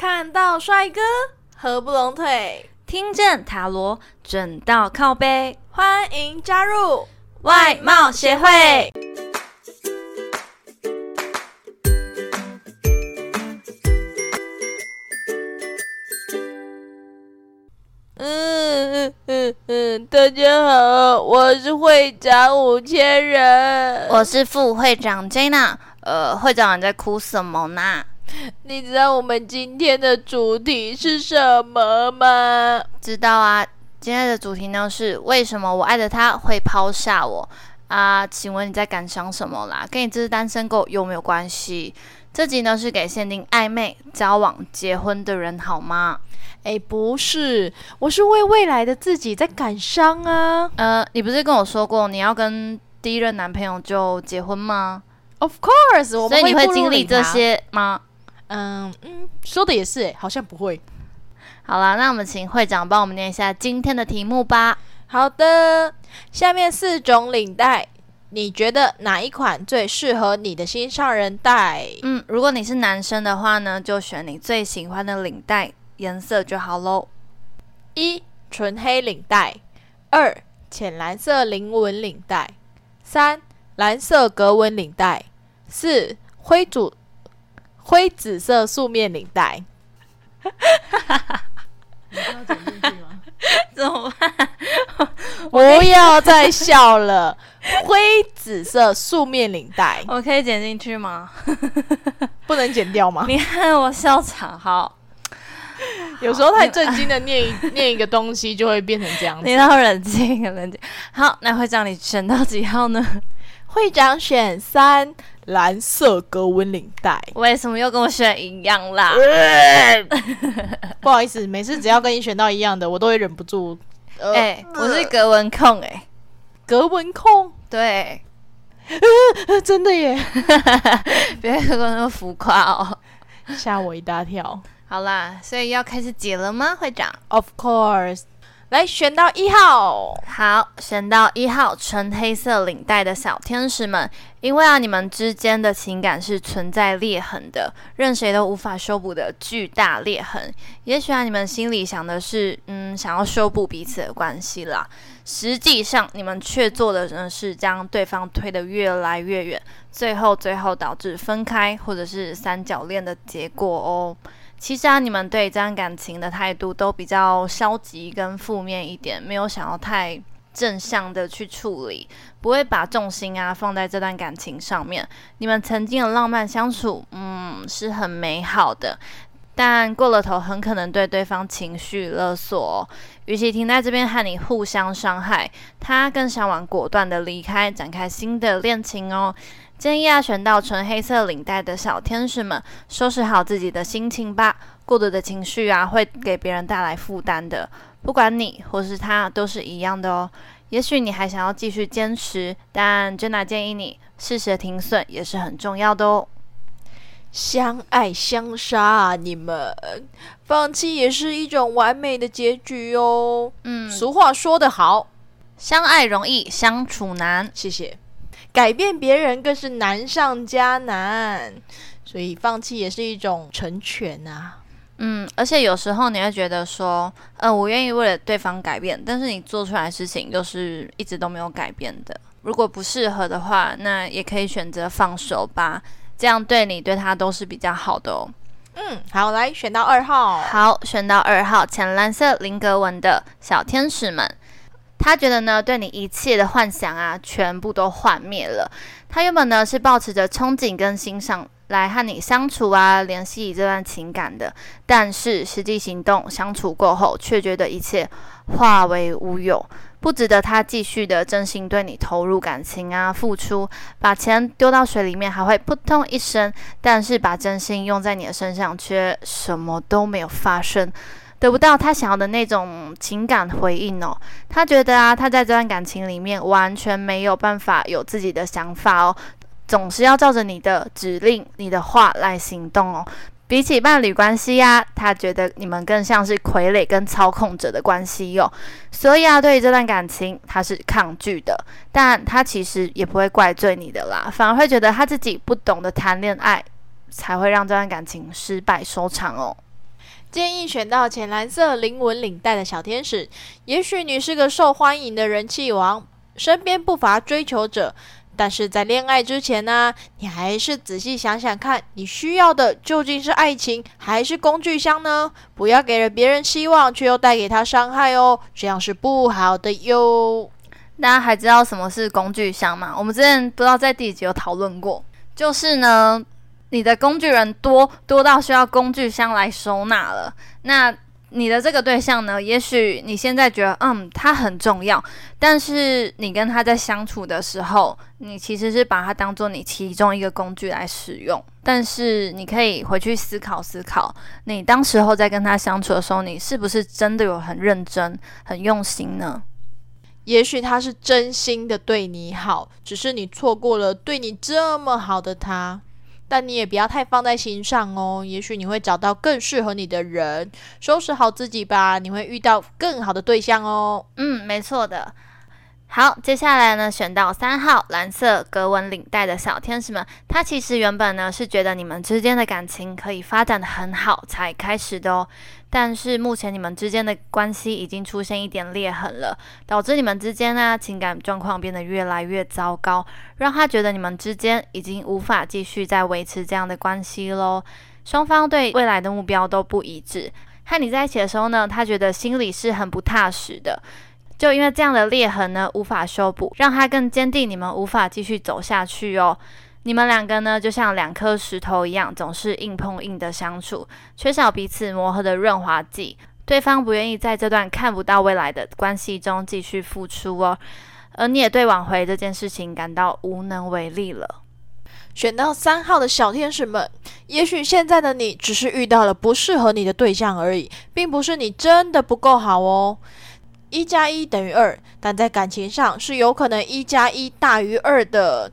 看到帅哥合不拢腿，听见塔罗准到靠背，欢迎加入外貌协会。嗯嗯嗯嗯，大家好，我是会长五千人，我是副会长 Jana。呃，会长你在哭什么呢？你知道我们今天的主题是什么吗？知道啊，今天的主题呢是为什么我爱的他会抛下我啊？请问你在感伤什么啦？跟你这只单身狗有没有关系？这集呢是给限定暧昧、交往、结婚的人好吗？哎，不是，我是为未来的自己在感伤啊。呃，你不是跟我说过你要跟第一任男朋友就结婚吗？Of course，我所以你会经历这些吗？嗯嗯，说的也是，哎，好像不会。好了，那我们请会长帮我们念一下今天的题目吧。好的，下面四种领带。你觉得哪一款最适合你的心上人戴？嗯，如果你是男生的话呢，就选你最喜欢的领带颜色就好喽。一纯黑领带，二浅蓝色菱纹领带，三蓝色格纹领带，四灰主灰紫色素面领带。你要剪进去吗？怎么办？不要再笑了。灰紫色素面领带，我可以剪进去吗？不能剪掉吗？你看我笑场，好。有时候太震惊的念一念一个东西，就会变成这样。你要冷静，冷静。好，那会长你选到几号呢？会长选三，蓝色格纹领带。为什么又跟我选一样啦？不好意思，每次只要跟你选到一样的，我都会忍不住。哎，我是格纹控，哎。格纹控，对，真的耶！别那么浮夸哦，吓我一大跳。好啦，所以要开始解了吗，会长？Of course。来选到一号，好，选到一号纯黑色领带的小天使们，因为啊，你们之间的情感是存在裂痕的，任谁都无法修补的巨大裂痕。也许啊，你们心里想的是，嗯，想要修补彼此的关系啦，实际上你们却做的呢是将对方推得越来越远，最后最后导致分开或者是三角恋的结果哦。其实啊，你们对这段感情的态度都比较消极跟负面一点，没有想要太正向的去处理，不会把重心啊放在这段感情上面。你们曾经的浪漫相处，嗯，是很美好的，但过了头很可能对对方情绪勒索。与其停在这边和你互相伤害，他更想往果断的离开，展开新的恋情哦。建议啊，选到纯黑色领带的小天使们，收拾好自己的心情吧。过度的情绪啊，会给别人带来负担的。不管你或是他，都是一样的哦。也许你还想要继续坚持，但 Jenna 建议你适时停损也是很重要的哦。相爱相杀，你们放弃也是一种完美的结局哦。嗯，俗话说得好，相爱容易相处难。谢谢。改变别人更是难上加难，所以放弃也是一种成全呐。嗯，而且有时候你会觉得说，嗯，我愿意为了对方改变，但是你做出来的事情就是一直都没有改变的。如果不适合的话，那也可以选择放手吧，这样对你对他都是比较好的哦。嗯，好，来选到二号，好，选到二号浅蓝色菱格纹的小天使们。他觉得呢，对你一切的幻想啊，全部都幻灭了。他原本呢是抱持着憧憬跟欣赏来和你相处啊，联系这段情感的。但是实际行动相处过后，却觉得一切化为乌有，不值得他继续的真心对你投入感情啊，付出，把钱丢到水里面还会扑通一声，但是把真心用在你的身上，却什么都没有发生。得不到他想要的那种情感回应哦，他觉得啊，他在这段感情里面完全没有办法有自己的想法哦，总是要照着你的指令、你的话来行动哦。比起伴侣关系呀，他觉得你们更像是傀儡跟操控者的关系哟。所以啊，对于这段感情，他是抗拒的，但他其实也不会怪罪你的啦，反而会觉得他自己不懂得谈恋爱，才会让这段感情失败收场哦。建议选到浅蓝色菱纹领带的小天使。也许你是个受欢迎的人气王，身边不乏追求者。但是在恋爱之前呢，你还是仔细想想看，你需要的究竟是爱情还是工具箱呢？不要给了别人希望，却又带给他伤害哦，这样是不好的哟。大家还知道什么是工具箱吗？我们之前不知道在第几集有讨论过，就是呢。你的工具人多多到需要工具箱来收纳了。那你的这个对象呢？也许你现在觉得，嗯，他很重要，但是你跟他在相处的时候，你其实是把他当做你其中一个工具来使用。但是你可以回去思考思考，你当时候在跟他相处的时候，你是不是真的有很认真、很用心呢？也许他是真心的对你好，只是你错过了对你这么好的他。但你也不要太放在心上哦，也许你会找到更适合你的人。收拾好自己吧，你会遇到更好的对象哦。嗯，没错的。好，接下来呢，选到三号蓝色格纹领带的小天使们，他其实原本呢是觉得你们之间的感情可以发展的很好才开始的哦。但是目前你们之间的关系已经出现一点裂痕了，导致你们之间呢情感状况变得越来越糟糕，让他觉得你们之间已经无法继续再维持这样的关系喽。双方对未来的目标都不一致，和你在一起的时候呢，他觉得心里是很不踏实的。就因为这样的裂痕呢无法修补，让他更坚定你们无法继续走下去哦。你们两个呢，就像两颗石头一样，总是硬碰硬的相处，缺少彼此磨合的润滑剂。对方不愿意在这段看不到未来的关系中继续付出哦，而你也对挽回这件事情感到无能为力了。选到三号的小天使们，也许现在的你只是遇到了不适合你的对象而已，并不是你真的不够好哦。一加一等于二，但在感情上是有可能一加一大于二的。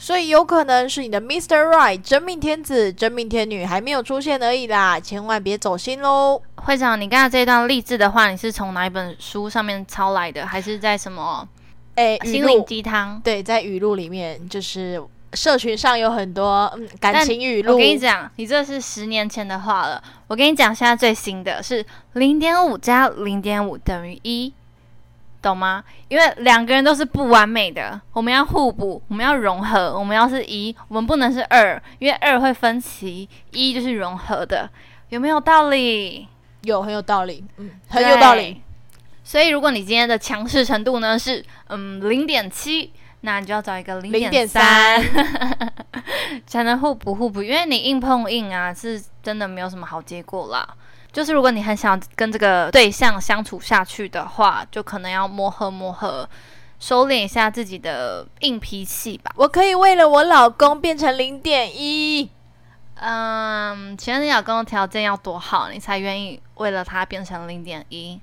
所以有可能是你的 Mr. Right 真命天子、真命天女还没有出现而已啦，千万别走心喽。会长，你刚才这段励志的话，你是从哪一本书上面抄来的，还是在什么？诶，心灵鸡汤？对，在语录里面，就是社群上有很多嗯感情语录。我跟你讲，你这是十年前的话了。我跟你讲，现在最新的是零点五加零点五等于一。懂吗？因为两个人都是不完美的，我们要互补，我们要融合。我们要是一，我们不能是二，因为二会分歧，一就是融合的，有没有道理？有，很有道理，嗯，很有道理。所以，如果你今天的强势程度呢是嗯零点七，那你就要找一个零点三，才能互补互补。因为你硬碰硬啊，是真的没有什么好结果啦。就是如果你很想跟这个对象相处下去的话，就可能要磨合磨合，收敛一下自己的硬脾气吧。我可以为了我老公变成零点一，嗯，请问你老公的条件要多好，你才愿意为了他变成零点一？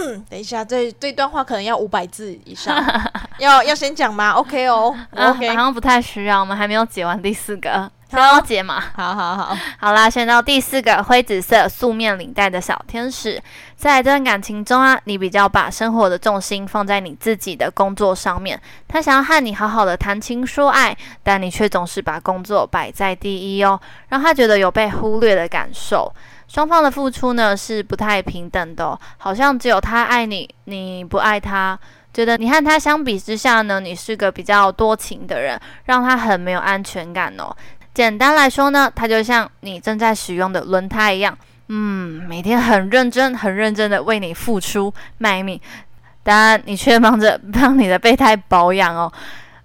等一下，这这段话可能要五百字以上，要要先讲吗？OK 哦，OK，好像不太需要，我们还没有解完第四个。要解嘛？好好好，好啦，选到第四个灰紫色素面领带的小天使，在这段感情中啊，你比较把生活的重心放在你自己的工作上面。他想要和你好好的谈情说爱，但你却总是把工作摆在第一哦，让他觉得有被忽略的感受。双方的付出呢是不太平等的，好像只有他爱你，你不爱他。觉得你和他相比之下呢，你是个比较多情的人，让他很没有安全感哦。简单来说呢，它就像你正在使用的轮胎一样，嗯，每天很认真、很认真的为你付出卖命，但你却忙着帮你的备胎保养哦。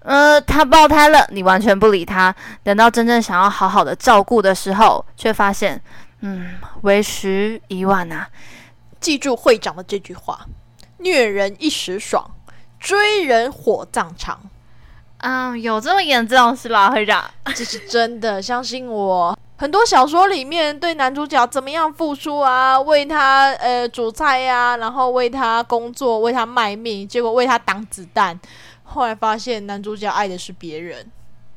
呃，他爆胎了，你完全不理他。等到真正想要好好的照顾的时候，却发现，嗯，为时已晚啊！记住会长的这句话：虐人一时爽，追人火葬场。嗯，有这么严重是吧，会长？这是真的，相信我。很多小说里面对男主角怎么样付出啊，为他呃煮菜呀，然后为他工作，为他卖命，结果为他挡子弹，后来发现男主角爱的是别人。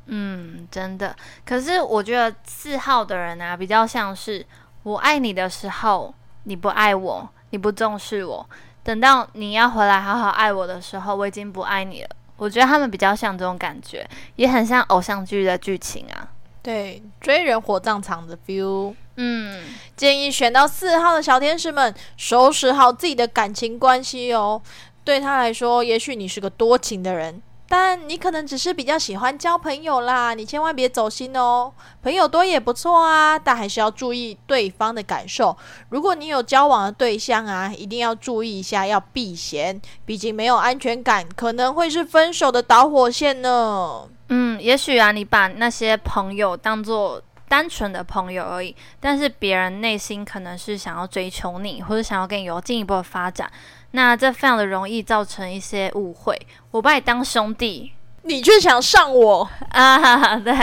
嗯，真的。可是我觉得四号的人啊，比较像是我爱你的时候，你不爱我，你不重视我，等到你要回来好好爱我的时候，我已经不爱你了。我觉得他们比较像这种感觉，也很像偶像剧的剧情啊。对，追人火葬场的 feel。嗯，建议选到四号的小天使们，收拾好自己的感情关系哦。对他来说，也许你是个多情的人，但你可能只是比较喜欢交朋友啦。你千万别走心哦，朋友多也不错啊，但还是要注意对方的感受。如果你有交往的对象啊，一定要注意一下，要避嫌，毕竟没有安全感，可能会是分手的导火线呢。嗯，也许啊，你把那些朋友当做单纯的朋友而已，但是别人内心可能是想要追求你，或者想要跟你有进一步的发展，那这非常的容易造成一些误会。我把你当兄弟你却想上我，啊，对，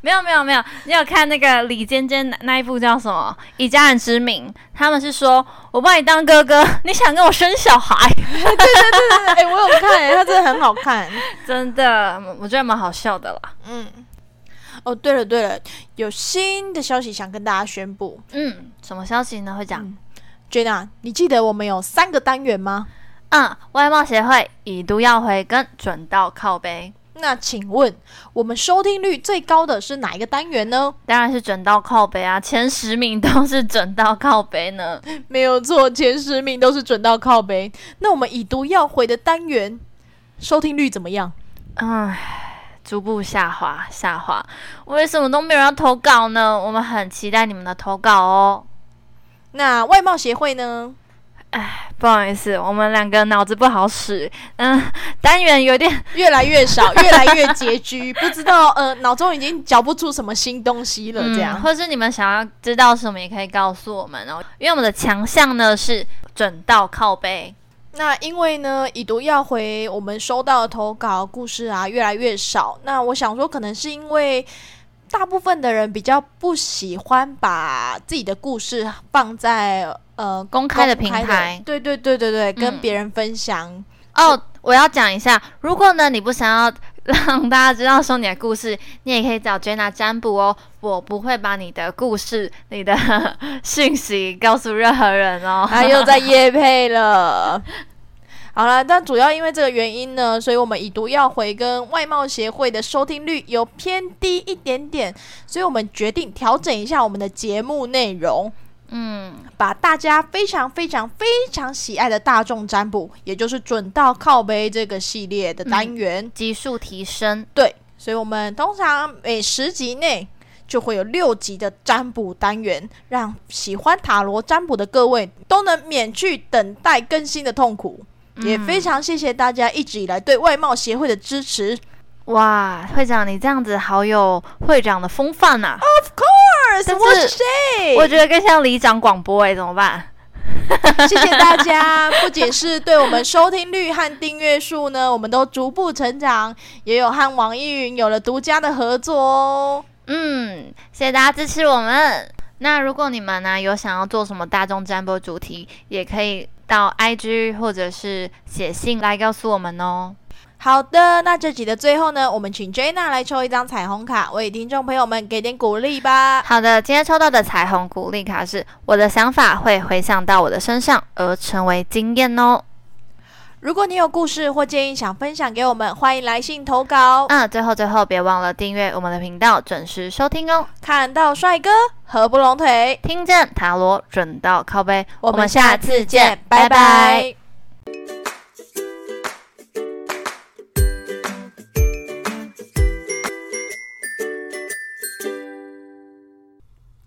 没有没有没有，你有看那个李尖尖那那一部叫什么《以家人之名》？他们是说我把你当哥哥，你想跟我生小孩，哎、我有看、欸，他真的很好看。真的，我觉得蛮好笑的啦。嗯，哦，对了对了，有新的消息想跟大家宣布。嗯，什么消息呢？会讲？Jenna，你记得我们有三个单元吗？嗯，外貌协会已读要回跟准到靠背，那请问我们收听率最高的是哪一个单元呢？当然是准到靠背啊，前十名都是准到靠背呢。没有错，前十名都是准到靠背。那我们已读要回的单元收听率怎么样？唉，逐步下滑，下滑。为什么都没有人要投稿呢？我们很期待你们的投稿哦。那外貌协会呢？哎不好意思，我们两个脑子不好使，嗯，单元有点越来越少，越来越拮据，不知道呃脑中已经嚼不出什么新东西了，这样。嗯或是你们想要知道什么，也可以告诉我们哦。因为我们的强项呢是准到靠背，那因为呢，已读要回我们收到的投稿故事啊越来越少。那我想说，可能是因为大部分的人比较不喜欢把自己的故事放在呃公开的平台。对对对对对，跟嗯别人分享。哦，我要讲一下，如果呢你不想要让大家知道说你的故事，你也可以找 Jenna 占卜哦。我不会把你的故事、你的 讯息告诉任何人哦。他又在夜配了。好了，但主要因为这个原因呢，所以我们已读要回跟外貌协会的收听率有偏低一点点，所以我们决定调整一下我们的节目内容。嗯，把大家非常非常非常喜爱的大众占卜，也就是准到靠背这个系列的单元，级数提升。对，所以我们通常每十集内就会有六集的占卜单元，让喜欢塔罗占卜的各位都能免去等待更新的痛苦。也非常谢谢大家一直以来对外贸协会的支持。哇，会长你这样子好有会长的风范呐、Of course, 我觉得更像里长广播哎，怎么办？谢谢大家，不仅是对我们收听率和订阅数呢，我们都逐步成长，也有和网易云有了独家的合作哦。嗯，谢谢大家支持我们。那如果你们呢有想要做什么大众占卜主题，也可以到 IG 或者是写信来告诉我们哦。好的，那这集的最后呢，我们请 Jenna 来抽一张彩虹卡，为听众朋友们给点鼓励吧。好的，今天抽到的彩虹鼓励卡是我的想法会回想到我的身上，而成为经验哦。如果你有故事或建议想分享给我们，欢迎来信投稿。嗯，最后最后别忘了订阅我们的频道，准时收听哦。看到帅哥合不拢腿，听见塔罗准到靠背，我们下次见，拜拜